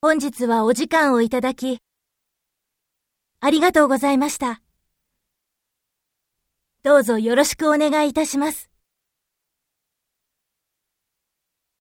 本日はお時間をいただき、ありがとうございました。どうぞよろしくお願いいたします。